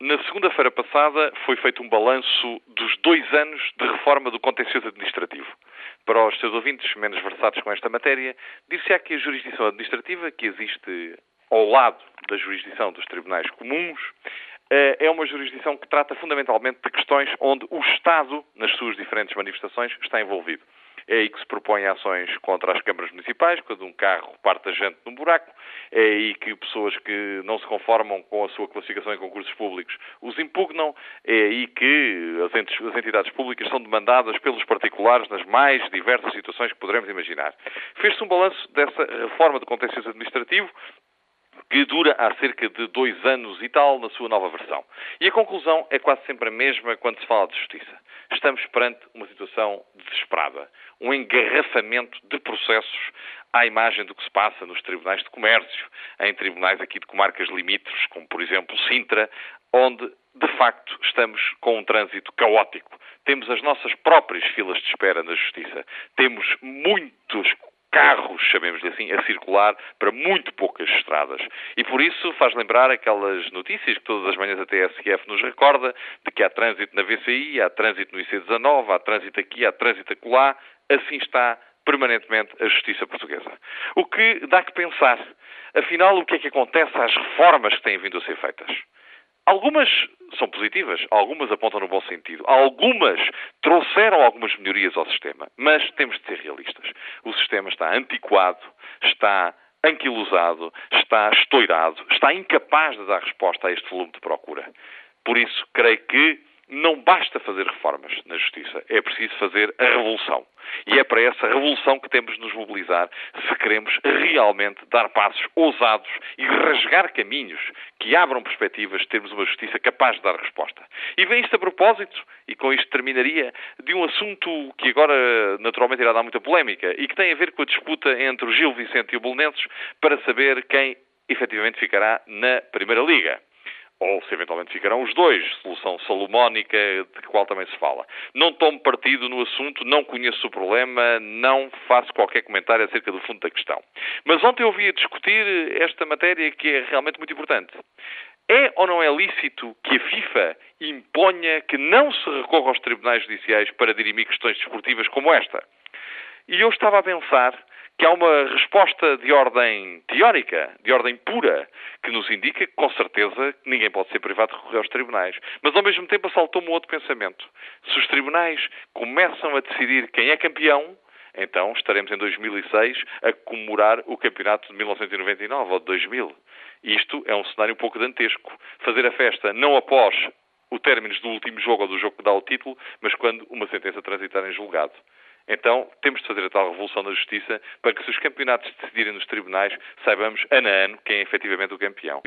Na segunda-feira passada foi feito um balanço dos dois anos de reforma do contencioso administrativo. Para os seus ouvintes menos versados com esta matéria, dir-se-á que a jurisdição administrativa, que existe ao lado da jurisdição dos tribunais comuns, eh, é uma jurisdição que trata fundamentalmente de questões onde o Estado, nas suas diferentes manifestações, está envolvido. É aí que se propõem ações contra as câmaras municipais, quando um carro parte a gente num buraco. É aí que pessoas que não se conformam com a sua classificação em concursos públicos os impugnam. É aí que as entidades públicas são demandadas pelos particulares nas mais diversas situações que poderemos imaginar. Fez-se um balanço dessa reforma do contencioso administrativo que dura há cerca de dois anos e tal na sua nova versão. E a conclusão é quase sempre a mesma quando se fala de justiça. Estamos perante uma situação desesperada, um engarrafamento de processos à imagem do que se passa nos tribunais de comércio, em tribunais aqui de comarcas limítrofes, como por exemplo Sintra, onde de facto estamos com um trânsito caótico. Temos as nossas próprias filas de espera na justiça. Temos muitos carros, chamemos-lhe assim, a circular para muito poucas estradas. E por isso faz lembrar aquelas notícias que todas as manhãs a TSF nos recorda de que há trânsito na VCI, há trânsito no IC19, há trânsito aqui, há trânsito acolá. Assim está permanentemente a justiça portuguesa. O que dá que pensar. Afinal, o que é que acontece às reformas que têm vindo a ser feitas? Algumas são positivas, algumas apontam no bom sentido, algumas trouxeram algumas melhorias ao sistema, mas temos de ser realistas. O sistema está antiquado, está anquilosado, está estourado, está incapaz de dar resposta a este volume de procura. Por isso, creio que não basta fazer reformas na justiça, é preciso fazer a revolução. E é para essa revolução que temos de nos mobilizar se queremos realmente dar passos ousados e rasgar caminhos que abram perspectivas de termos uma justiça capaz de dar resposta. E vem isto a propósito, e com isto terminaria, de um assunto que agora naturalmente irá dar muita polémica e que tem a ver com a disputa entre o Gil Vicente e o Belenenses para saber quem efetivamente ficará na Primeira Liga ou se eventualmente ficarão os dois, solução salomónica, de qual também se fala. Não tomo partido no assunto, não conheço o problema, não faço qualquer comentário acerca do fundo da questão. Mas ontem eu ouvi a discutir esta matéria que é realmente muito importante. É ou não é lícito que a FIFA imponha que não se recorra aos tribunais judiciais para dirimir questões desportivas como esta? E eu estava a pensar que há uma resposta de ordem teórica, de ordem pura, que nos indica que, com certeza, ninguém pode ser privado de recorrer aos tribunais. Mas, ao mesmo tempo, assaltou-me um outro pensamento. Se os tribunais começam a decidir quem é campeão, então estaremos em 2006 a comemorar o campeonato de 1999 ou de 2000. Isto é um cenário um pouco dantesco. Fazer a festa não após o término do último jogo ou do jogo que dá o título, mas quando uma sentença transitar em julgado. Então, temos de fazer a tal revolução na justiça para que, se os campeonatos decidirem nos tribunais, saibamos ano a ano quem é efetivamente o campeão.